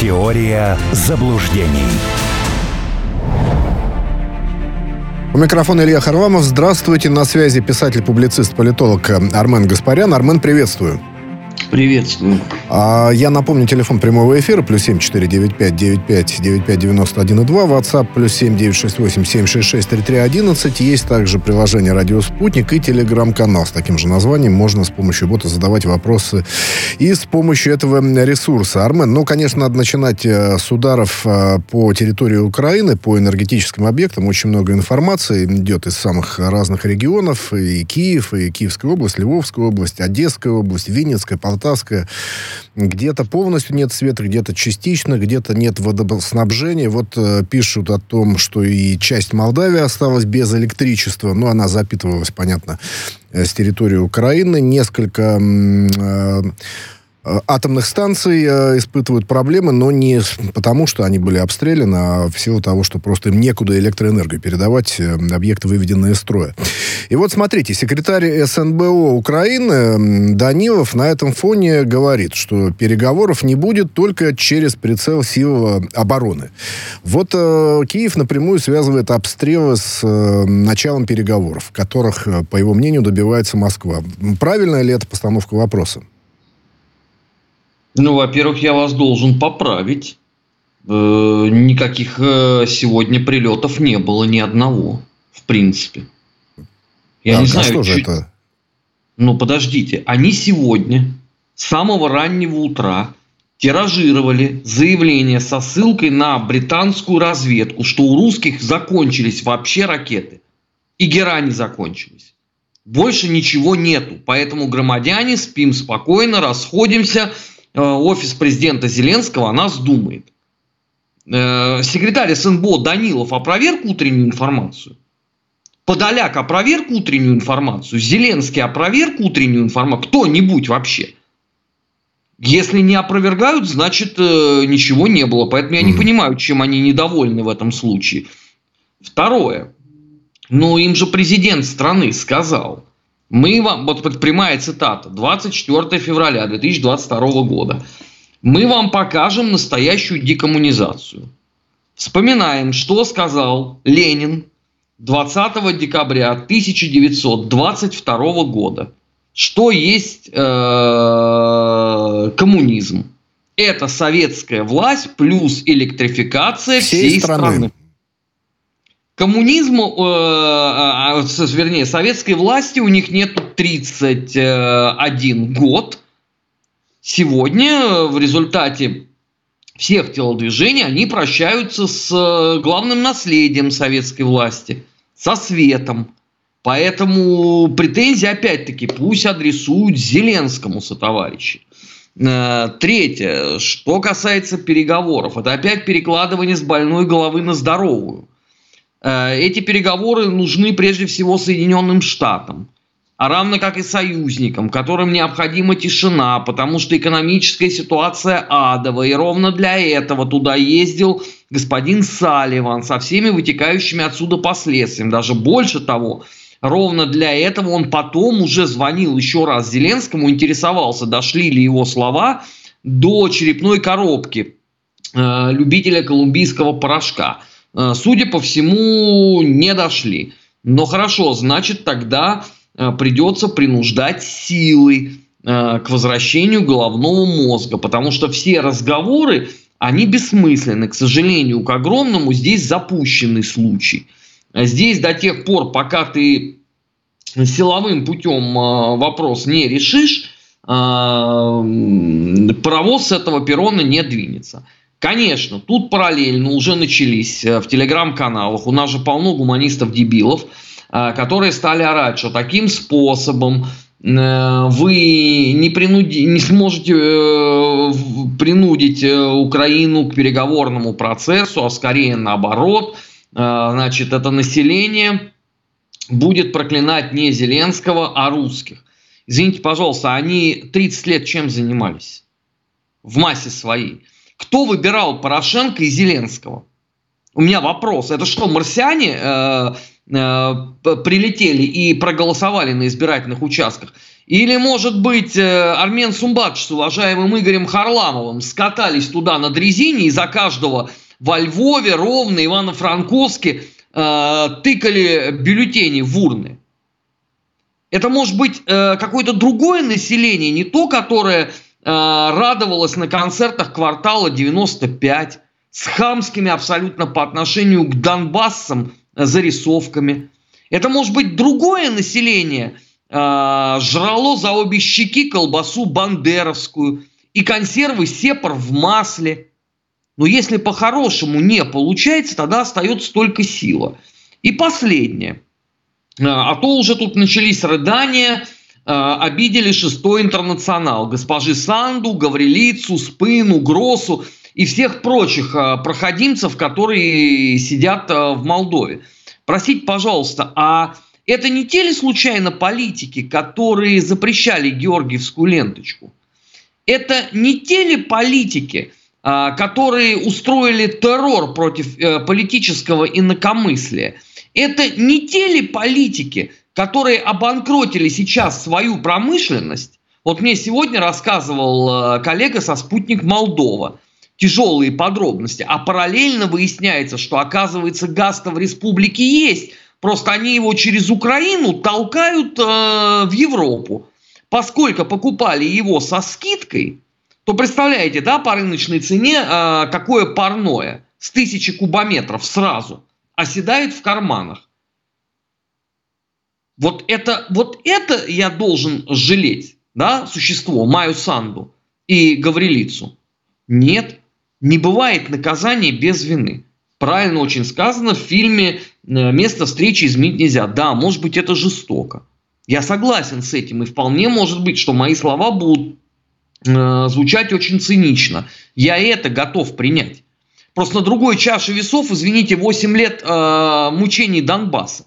Теория заблуждений. У микрофона Илья Харламов. Здравствуйте. На связи писатель-публицист, политолог Армен Гаспарян. Армен, приветствую. Приветствую. А, я напомню, телефон прямого эфира плюс семь четыре девять пять девять пять девять пять девяносто один и два. WhatsApp плюс семь девять шесть восемь семь шесть шесть три три одиннадцать. Есть также приложение «Радио Спутник» и телеграм-канал с таким же названием. Можно с помощью бота задавать вопросы и с помощью этого ресурса. Армен, ну, конечно, надо начинать э, с ударов э, по территории Украины, по энергетическим объектам. Очень много информации идет из самых разных регионов. И Киев, и Киевская область, Львовская область, Одесская область, Винницкая. Где-то полностью нет света, где-то частично, где-то нет водоснабжения. Вот э, пишут о том, что и часть Молдавии осталась без электричества. но она запитывалась, понятно, э, с территории Украины. Несколько Э, атомных станций э, испытывают проблемы, но не потому, что они были обстреляны, а в силу того, что просто им некуда электроэнергию передавать, э, объекты выведенные из строя. И вот смотрите, секретарь СНБО Украины Данилов на этом фоне говорит, что переговоров не будет только через прицел сил обороны. Вот э, Киев напрямую связывает обстрелы с э, началом переговоров, которых, по его мнению, добивается Москва. Правильная ли это постановка вопроса? Ну, во-первых, я вас должен поправить. Э, никаких э, сегодня прилетов не было ни одного, в принципе. Я а, не знаю, что же чуть... это? Ну, подождите, они сегодня с самого раннего утра тиражировали заявление со ссылкой на британскую разведку, что у русских закончились вообще ракеты. И герани закончились. Больше ничего нету. Поэтому, громадяне, спим спокойно, расходимся – офис президента Зеленского о нас думает. Э, секретарь СНБО Данилов опроверг утреннюю информацию. Подоляк опроверг утреннюю информацию. Зеленский опроверг утреннюю информацию. Кто-нибудь вообще. Если не опровергают, значит э, ничего не было. Поэтому я не понимаю, чем они недовольны в этом случае. Второе. Ну, им же президент страны сказал, мы вам, вот прямая цитата, 24 февраля 2022 года. Мы вам покажем настоящую декоммунизацию. Вспоминаем, что сказал Ленин 20 декабря 1922 года. Что есть э, коммунизм? Это советская власть плюс электрификация всей, всей страны. страны коммунизму, э, а, а, вернее, советской власти у них нет 31 год. Сегодня в результате всех телодвижений они прощаются с э, главным наследием советской власти, со светом. Поэтому претензии, опять-таки, пусть адресуют Зеленскому сотоварищи. Э, третье, что касается переговоров, это опять перекладывание с больной головы на здоровую. Э, эти переговоры нужны прежде всего Соединенным Штатам, а равно как и союзникам, которым необходима тишина, потому что экономическая ситуация адовая, и ровно для этого туда ездил господин Салливан со всеми вытекающими отсюда последствиями. Даже больше того, ровно для этого он потом уже звонил еще раз Зеленскому, интересовался, дошли ли его слова до черепной коробки э, любителя колумбийского порошка – судя по всему, не дошли. Но хорошо, значит, тогда э, придется принуждать силы э, к возвращению головного мозга, потому что все разговоры, они бессмысленны. К сожалению, к огромному здесь запущенный случай. Здесь до тех пор, пока ты силовым путем вопрос не решишь, паровоз с этого перрона не двинется. Конечно, тут параллельно уже начались э, в телеграм-каналах, у нас же полно гуманистов-дебилов, э, которые стали орать, что таким способом э, вы не, принуди, не сможете принудить Украину к переговорному процессу, а скорее наоборот. Значит, это население будет проклинать не Зеленского, а русских. Извините, пожалуйста, они 30 лет чем занимались? В массе своей. Кто выбирал Порошенко и Зеленского? У меня вопрос. Это что, марсиане э, э, прилетели и проголосовали на избирательных участках? Или, может быть, э, Армен Сумбатч с уважаемым Игорем Харламовым скатались туда на дрезине и за каждого во Львове, Ровно, Ивано-Франковске э, тыкали бюллетени в урны? Это может быть э, какое-то другое население, не то, которое э, радовалось на концертах квартала 95, с хамскими абсолютно по отношению к Донбассам зарисовками. Это может быть другое население, э, жрало за обе щеки колбасу бандеровскую и консервы сепар в масле. Но если по-хорошему не получается, тогда остается только сила. И последнее – а, а то уже тут начались рыдания, обидели шестой интернационал, госпожи Санду, Гаврилицу, Спыну, Гросу и всех прочих а, проходимцев, которые сидят в Молдове. Простите, пожалуйста, а это не те ли случайно политики, которые запрещали Георгиевскую ленточку? Это не те ли политики, которые устроили террор против э, политического инакомыслия? Это не те ли политики, которые обанкротили сейчас свою промышленность? Вот мне сегодня рассказывал э, коллега со «Спутник Молдова» тяжелые подробности, а параллельно выясняется, что оказывается газ-то в республике есть, просто они его через Украину толкают э, в Европу. Поскольку покупали его со скидкой, то представляете, да, по рыночной цене э, какое парное с тысячи кубометров сразу оседает в карманах. Вот это, вот это я должен жалеть, да, существо, Маю Санду и Гаврилицу. Нет, не бывает наказания без вины. Правильно очень сказано в фильме э, «Место встречи изменить нельзя». Да, может быть, это жестоко. Я согласен с этим, и вполне может быть, что мои слова будут э, звучать очень цинично. Я это готов принять. Просто на другой чаше весов, извините, 8 лет э, мучений Донбасса.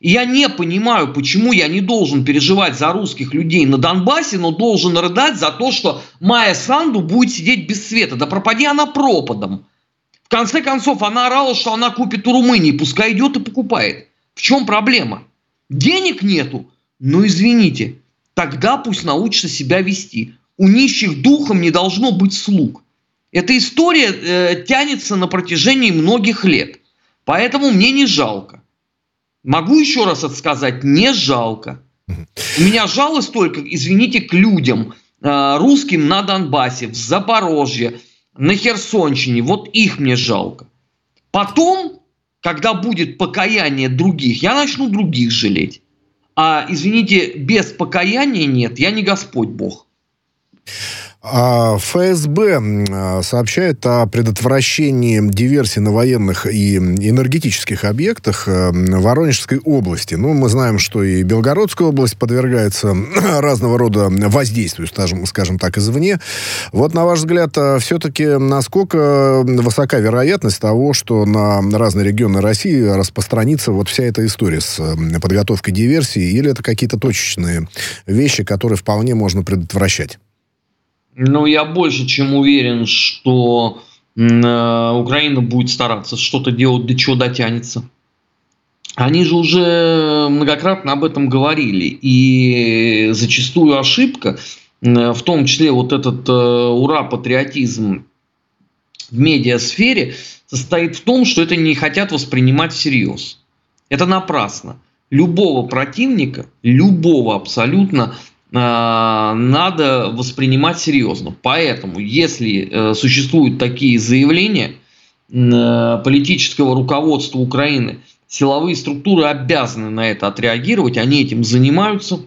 И я не понимаю, почему я не должен переживать за русских людей на Донбассе, но должен рыдать за то, что Майя Санду будет сидеть без света. Да пропади она пропадом. В конце концов, она орала, что она купит у Румынии, пускай идет и покупает. В чем проблема? Денег нету? Ну извините, тогда пусть научится себя вести. У нищих духом не должно быть слуг. Эта история э, тянется на протяжении многих лет. Поэтому мне не жалко. Могу еще раз это сказать, не жалко. У меня жалость только, извините, к людям, э, русским на Донбассе, в Запорожье, на Херсонщине. Вот их мне жалко. Потом, когда будет покаяние других, я начну других жалеть. А, извините, без покаяния нет, я не Господь Бог. А ФСБ а, сообщает о предотвращении диверсий на военных и энергетических объектах э, Воронежской области. Ну, мы знаем, что и Белгородская область подвергается разного рода воздействию, скажем, скажем так, извне. Вот, на ваш взгляд, а, все-таки насколько высока вероятность того, что на разные регионы России распространится вот вся эта история с подготовкой диверсии, или это какие-то точечные вещи, которые вполне можно предотвращать? Ну, я больше чем уверен, что э, Украина будет стараться что-то делать, до чего дотянется. Они же уже многократно об этом говорили. И зачастую ошибка, э, в том числе вот этот э, ура-патриотизм в медиасфере, состоит в том, что это не хотят воспринимать всерьез. Это напрасно. Любого противника, любого абсолютно, надо воспринимать серьезно. Поэтому, если э, существуют такие заявления э, политического руководства Украины, силовые структуры обязаны на это отреагировать, они этим занимаются.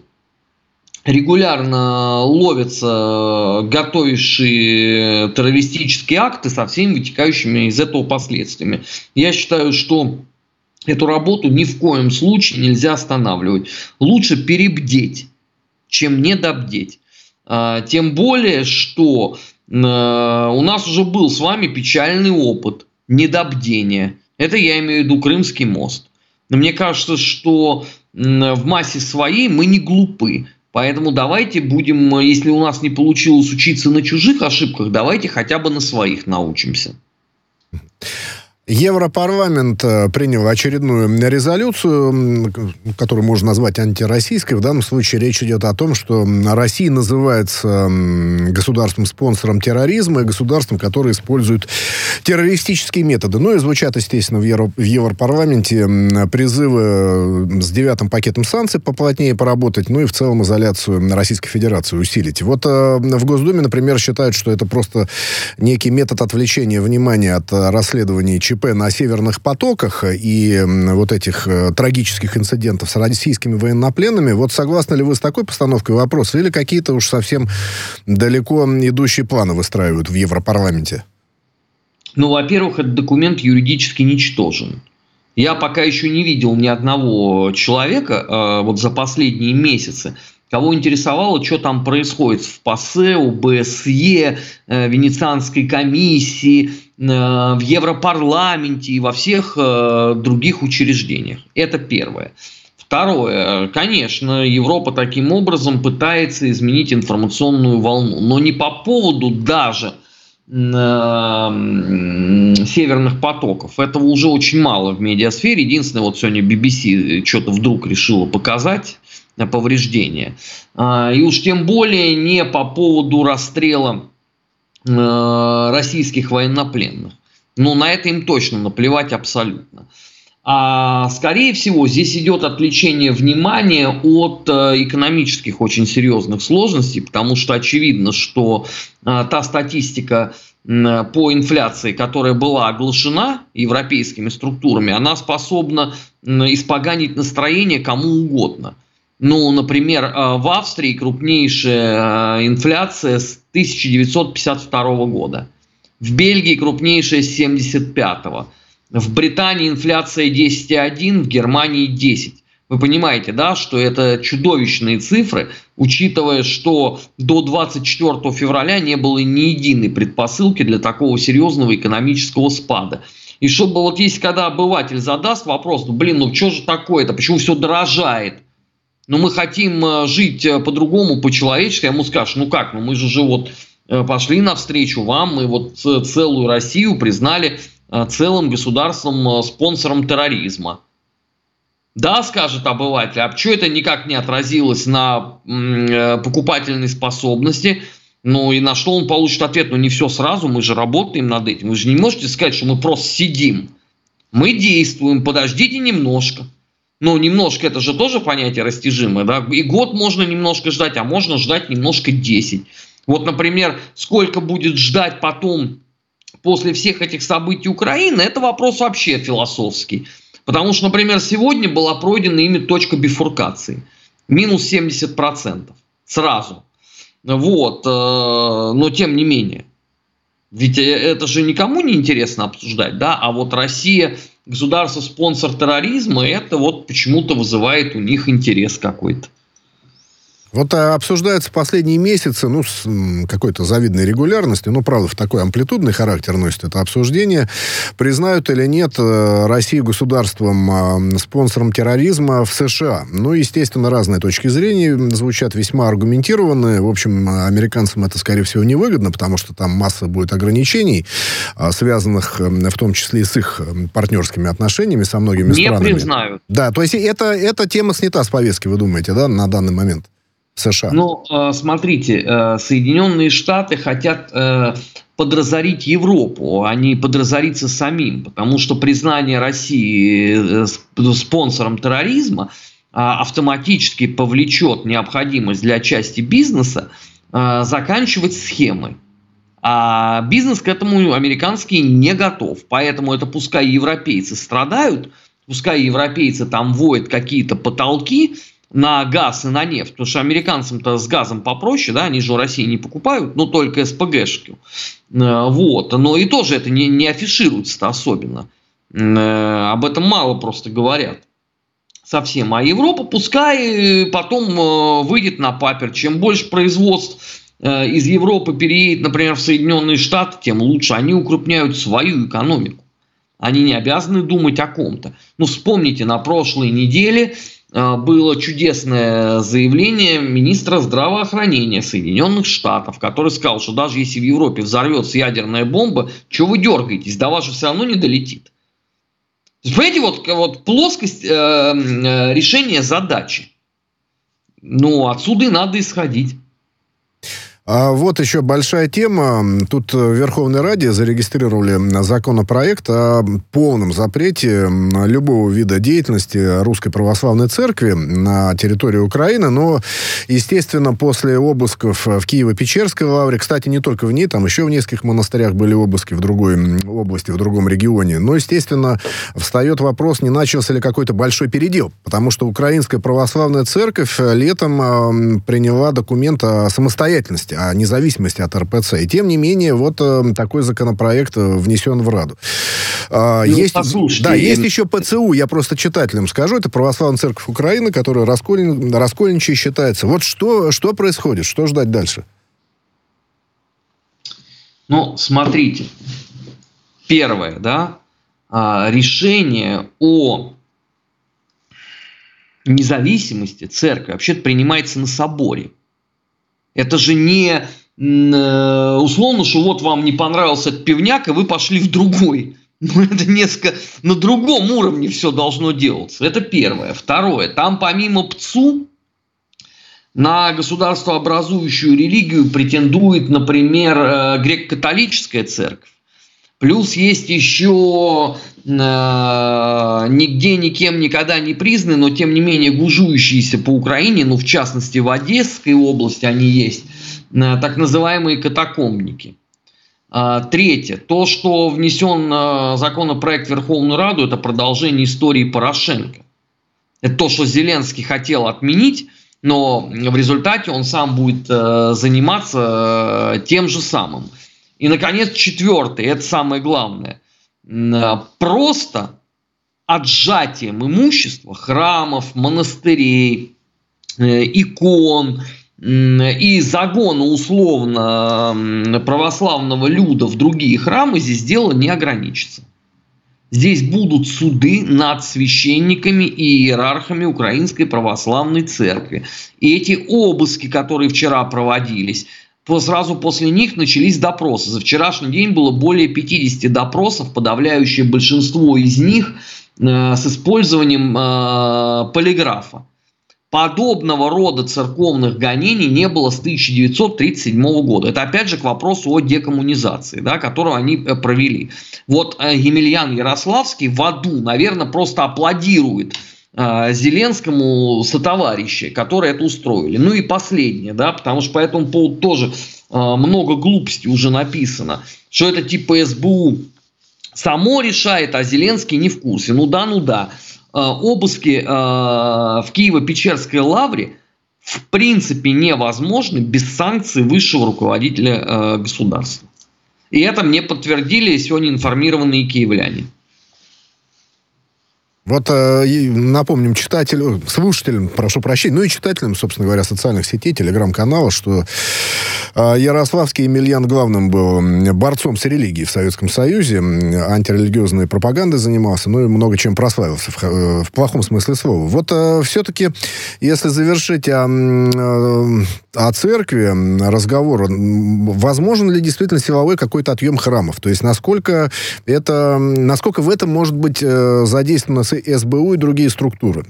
Регулярно ловятся готовившие террористические акты со всеми вытекающими из этого последствиями. Я считаю, что эту работу ни в коем случае нельзя останавливать. Лучше перебдеть чем недобдеть. А, тем более, что а, у нас уже был с вами печальный опыт недобдения. Это я имею в виду Крымский мост. Но мне кажется, что в массе своей мы не глупы. Поэтому давайте будем, если у нас не получилось учиться на чужих ошибках, давайте хотя бы на своих научимся. Европарламент э, принял очередную резолюцию, которую можно назвать антироссийской. В данном случае речь идет о том, что Россия называется государством-спонсором терроризма и государством, которое использует террористические методы. Ну и звучат, естественно, в, Евро, в Европарламенте призывы с девятым пакетом санкций поплотнее поработать, ну и в целом изоляцию Российской Федерации усилить. Вот э, в Госдуме, например, считают, что это просто некий метод отвлечения внимания от расследований ЧП на северных потоках и вот этих э, трагических инцидентов с российскими военнопленными. Вот согласны ли вы с такой постановкой вопроса или какие-то уж совсем далеко идущие планы выстраивают в Европарламенте? Ну, во-первых, этот документ юридически ничтожен. Я пока еще не видел ни одного человека э, вот за последние месяцы, кого интересовало, что там происходит в ПАСЕ, ОБСЕ, э, Венецианской комиссии, в Европарламенте и во всех э, других учреждениях. Это первое. Второе, конечно, Европа таким образом пытается изменить информационную волну, но не по поводу даже северных потоков. Этого уже очень мало в медиасфере. Единственное, вот сегодня BBC что-то вдруг решила показать, повреждения. А, и уж тем более не по поводу расстрела э, российских военнопленных. Ну, на это им точно наплевать абсолютно. А скорее всего, здесь идет отвлечение внимания от э, экономических очень серьезных сложностей, потому что очевидно, что э, та статистика по инфляции, которая была оглашена европейскими структурами, она способна испоганить настроение кому угодно. Ну, например, э, в Австрии крупнейшая э, инфляция с 1952 года. В Бельгии крупнейшая с 1975. В Британии инфляция 10,1, в Германии 10. Вы понимаете, да, что это чудовищные цифры, учитывая, что до 24 февраля не было ни единой предпосылки для такого серьезного экономического спада. И чтобы вот если когда обыватель задаст вопрос, ну блин, ну что же такое-то, почему все дорожает – но мы хотим э, жить э, по-другому, по-человечески, а ему скажешь, ну как, ну мы же же вот э, пошли навстречу вам, мы вот целую Россию признали целым государством спонсором терроризма. Да, скажет обыватель, а почему это никак не отразилось на покупательной способности? Ну и на что он получит ответ? Ну не все сразу, мы же работаем над этим. Вы же не можете сказать, что мы просто сидим. Мы действуем, подождите немножко. Но немножко это же тоже понятие растяжимое. Да? И год можно немножко ждать, а можно ждать немножко 10. Вот, например, сколько будет ждать потом после всех этих событий Украины, это вопрос вообще философский. Потому что, например, сегодня была пройдена ими точка бифуркации. Минус 70%. Сразу. Вот. Э, но тем не менее. Ведь э, это же никому не интересно обсуждать, да, а вот Россия государство-спонсор терроризма, это вот почему-то вызывает у них интерес какой-то. Вот а, обсуждается последние месяцы, ну, с какой-то завидной регулярностью, ну, правда, в такой амплитудный характер носит это обсуждение, признают или нет э, Россию государством, а, спонсором терроризма в США. Ну, естественно, разные точки зрения звучат весьма аргументированные. В общем, американцам это, скорее всего, невыгодно, потому что там масса будет ограничений, а, связанных в том числе и с их партнерскими отношениями со многими не странами. Не признают. Да, то есть это, эта тема снята с повестки, вы думаете, да, на данный момент? США? Ну, э, смотрите, э, Соединенные Штаты хотят э, подразорить Европу, а не подразориться самим, потому что признание России спонсором терроризма автоматически повлечет необходимость для части бизнеса заканчивать схемы. А бизнес к этому американский не готов. Поэтому это пускай европейцы страдают, пускай европейцы там воют какие-то потолки, на газ и на нефть, потому что американцам-то с газом попроще, да, они же у России не покупают, но только СПГшки. Э, вот, но и тоже это не, не афишируется-то особенно. Э, об этом мало просто говорят совсем. А Европа пускай потом э, выйдет на папер. Чем больше производств из Европы переедет, например, в Соединенные Штаты, тем лучше. Они укрупняют свою экономику. Они не обязаны думать о ком-то. Ну, вспомните, на прошлой неделе было чудесное заявление министра здравоохранения Соединенных Штатов, который сказал, что даже если в Европе взорвется ядерная бомба, что вы дергаетесь, до вас же все равно не долетит. Понимаете, вот, вот плоскость э, э, решения задачи. Ну, отсюда и надо исходить. А вот еще большая тема. Тут в Верховной Раде зарегистрировали законопроект о полном запрете любого вида деятельности Русской Православной Церкви на территории Украины. Но, естественно, после обысков в Киево-Печерской лавре, кстати, не только в ней, там еще в нескольких монастырях были обыски в другой области, в другом регионе. Но, естественно, встает вопрос, не начался ли какой-то большой передел. Потому что Украинская Православная Церковь летом приняла документ о самостоятельности независимости, о независимости от РПЦ. И тем не менее, вот э, такой законопроект э, внесен в Раду. Э, ну, есть, да, есть еще ПЦУ, я просто читателям скажу, это Православная Церковь Украины, которая расколен, раскольничей считается. Вот что, что происходит, что ждать дальше? Ну, смотрите, первое, да, а, решение о независимости церкви вообще-то принимается на соборе. Это же не э, условно, что вот вам не понравился этот пивняк, и вы пошли в другой. Ну, это несколько на другом уровне все должно делаться. Это первое. Второе. Там помимо ПЦУ на государствообразующую религию претендует, например, э, греко-католическая церковь. Плюс есть еще э, нигде никем никогда не признаны, но тем не менее гужующиеся по Украине, ну в частности в Одесской области они есть, э, так называемые катакомники. Э, третье. То, что внесен э, законопроект в Верховную Раду, это продолжение истории Порошенко. Это то, что Зеленский хотел отменить, но в результате он сам будет э, заниматься тем же самым – и, наконец, четвертый, это самое главное, а, просто отжатием имущества храмов, монастырей, э, икон и загона условно православного люда в другие храмы здесь дело не ограничится. Здесь будут суды над священниками и иерархами Украинской Православной Церкви. И эти обыски, которые вчера проводились, сразу после них начались допросы. За вчерашний день было более 50 допросов, подавляющее большинство из них э, с использованием э, полиграфа. Подобного рода церковных гонений не было с 1937 года. Это опять же к вопросу о декоммунизации, да, которую они э, провели. Вот Емельян Ярославский в аду, наверное, просто аплодирует Зеленскому сотоварищи, которые это устроили. Ну и последнее, да, потому что по этому поводу тоже а, много глупостей уже написано, что это типа СБУ само решает, а Зеленский не в курсе. Ну да, ну да. А, обыски в Киево-Печерской лавре в принципе невозможны без санкций высшего руководителя государства. И это мне подтвердили сегодня информированные киевляне. Вот э, напомним читателям, слушателям, прошу прощения, ну и читателям, собственно говоря, социальных сетей, телеграм-канала, что Ярославский Емельян главным был борцом с религией в Советском Союзе, антирелигиозной пропагандой занимался, ну и много чем прославился, в, э, в плохом смысле слова. Вот э, все-таки, если завершить о, э, о церкви разговор, возможен ли действительно силовой какой-то отъем храмов? То есть насколько это, насколько в этом может быть задействовано СБУ и другие структуры,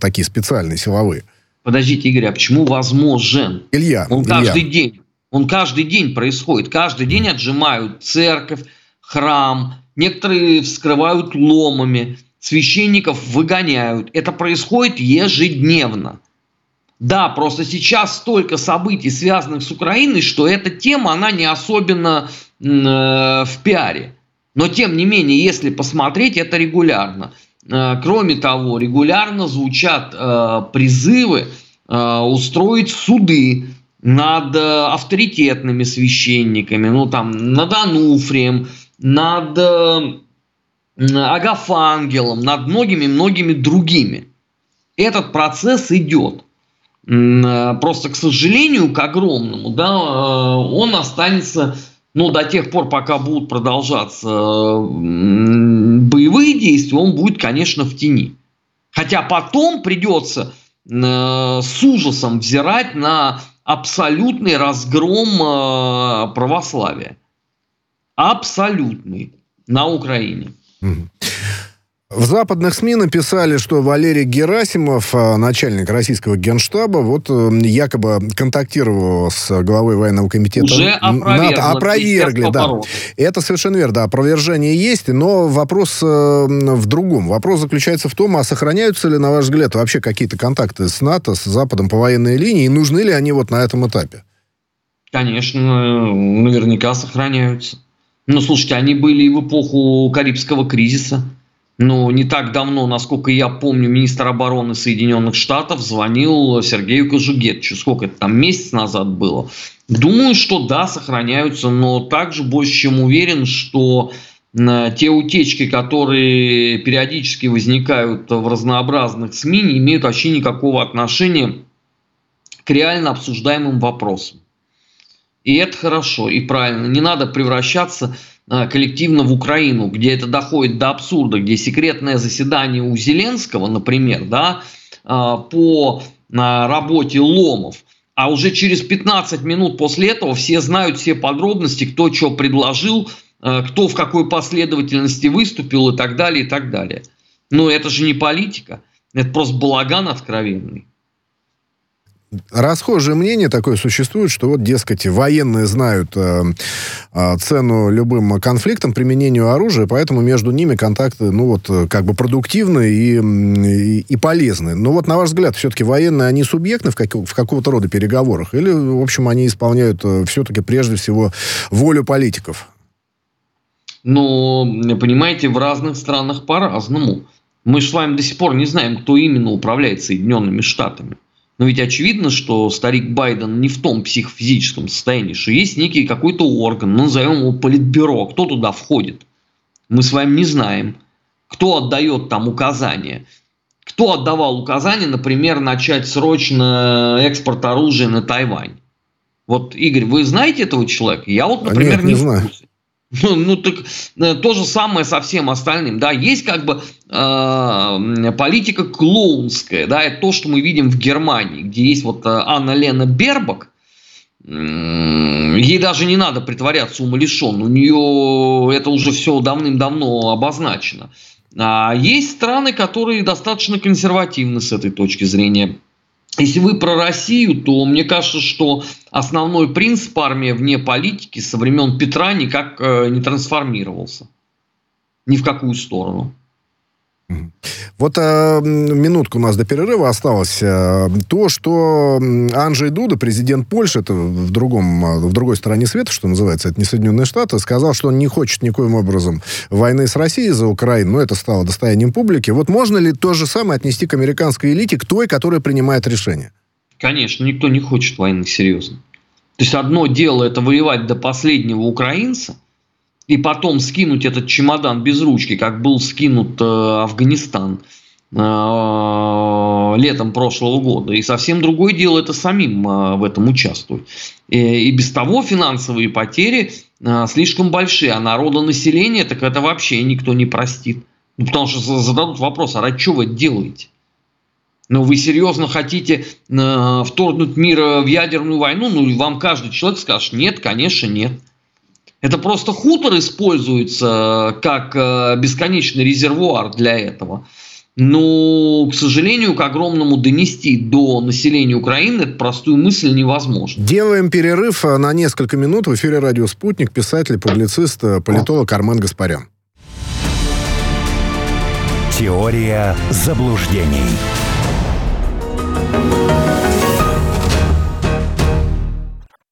такие специальные, силовые. Подождите, Игорь, а почему возможен? Илья. Он Илья. каждый день. Он каждый день происходит. Каждый день отжимают церковь, храм. Некоторые вскрывают ломами. Священников выгоняют. Это происходит ежедневно. Да, просто сейчас столько событий, связанных с Украиной, что эта тема, она не особенно э, в пиаре. Но тем не менее, если посмотреть, это регулярно. Э, кроме того, регулярно звучат э, призывы э, устроить суды над авторитетными священниками, ну там над Ануфрием, над Агафангелом, над многими-многими другими. Этот процесс идет. Просто, к сожалению, к огромному, да, он останется но до тех пор, пока будут продолжаться боевые действия, он будет, конечно, в тени. Хотя потом придется э, с ужасом взирать на абсолютный разгром э, православия. Абсолютный на Украине. В западных СМИ написали, что Валерий Герасимов, э, начальник российского генштаба, вот э, якобы контактировал с главой военного комитета Уже НАТО. Опровергли, да. Это совершенно верно, да, опровержение есть, но вопрос э, в другом. Вопрос заключается в том, а сохраняются ли, на ваш взгляд, вообще какие-то контакты с НАТО, с Западом по военной линии, и нужны ли они вот на этом этапе? Конечно, наверняка сохраняются. Но слушайте, они были и в эпоху Карибского кризиса. Но не так давно, насколько я помню, министр обороны Соединенных Штатов звонил Сергею Кожугетчу. Сколько это там, месяц назад было? Думаю, что да, сохраняются, но также больше чем уверен, что те утечки, которые периодически возникают в разнообразных СМИ, не имеют вообще никакого отношения к реально обсуждаемым вопросам. И это хорошо и правильно. Не надо превращаться Э, коллективно в Украину, где это доходит до абсурда, где секретное заседание у Зеленского, например, да, э, по э, работе ломов, а уже через 15 минут после этого все знают все подробности, кто что предложил, кто в какой последовательности выступил и так далее, и так далее. Но это же не политика, это просто балаган откровенный расхожее мнение такое существует, что вот, дескать, военные знают э, э, цену любым конфликтам, применению оружия, поэтому между ними контакты, ну вот, э, как бы продуктивны и, и, и полезны. Но вот, на ваш взгляд, все-таки военные, они субъектны в, как, в какого-то рода переговорах? Или, в общем, они исполняют э, все-таки прежде всего волю политиков? Ну, понимаете, в разных странах по-разному. Мы с вами до сих пор не знаем, кто именно управляет Соединенными Штатами. Но ведь очевидно, что старик Байден не в том психофизическом состоянии, что есть некий какой-то орган, назовем его политбюро, кто туда входит. Мы с вами не знаем, кто отдает там указания. Кто отдавал указания, например, начать срочно экспорт оружия на Тайвань? Вот, Игорь, вы знаете этого человека? Я вот, например, Нет, не, не знаю. в курсе. Ну, ну так э, то же самое со всем остальным. Да, есть как бы э, политика клоунская, да, это то, что мы видим в Германии, где есть вот э, Анна Лена Бербак, ей даже не надо притворяться умалишен, у нее это уже все давным-давно обозначено. А есть страны, которые достаточно консервативны с этой точки зрения. Если вы про Россию, то мне кажется, что основной принцип армии вне политики со времен Петра никак э, не трансформировался. Ни в какую сторону. Вот э, минутку у нас до перерыва осталось. Э, то, что Анджей Дуда, президент Польши, это в, другом, э, в другой стороне света, что называется, это не Соединенные Штаты, сказал, что он не хочет никоим образом войны с Россией за Украину, но это стало достоянием публики. Вот можно ли то же самое отнести к американской элите, к той, которая принимает решения? Конечно, никто не хочет войны серьезно. То есть одно дело это воевать до последнего украинца, и потом скинуть этот чемодан без ручки, как был скинут э, Афганистан э, летом прошлого года. И совсем другое дело это самим э, в этом участвовать. И, и без того финансовые потери э, слишком большие, а народонаселение так это вообще никто не простит. Ну, потому что зададут вопрос, а ради чего вы это делаете? Но ну, вы серьезно хотите э, вторгнуть мир в ядерную войну? Ну, вам каждый человек скажет, нет, конечно, нет. Это просто хутор используется как э, бесконечный резервуар для этого. Но, к сожалению, к огромному донести до населения Украины эту простую мысль невозможно. Делаем перерыв на несколько минут. В эфире «Радио Спутник» писатель, публицист, политолог Армен Гаспарян. Теория заблуждений.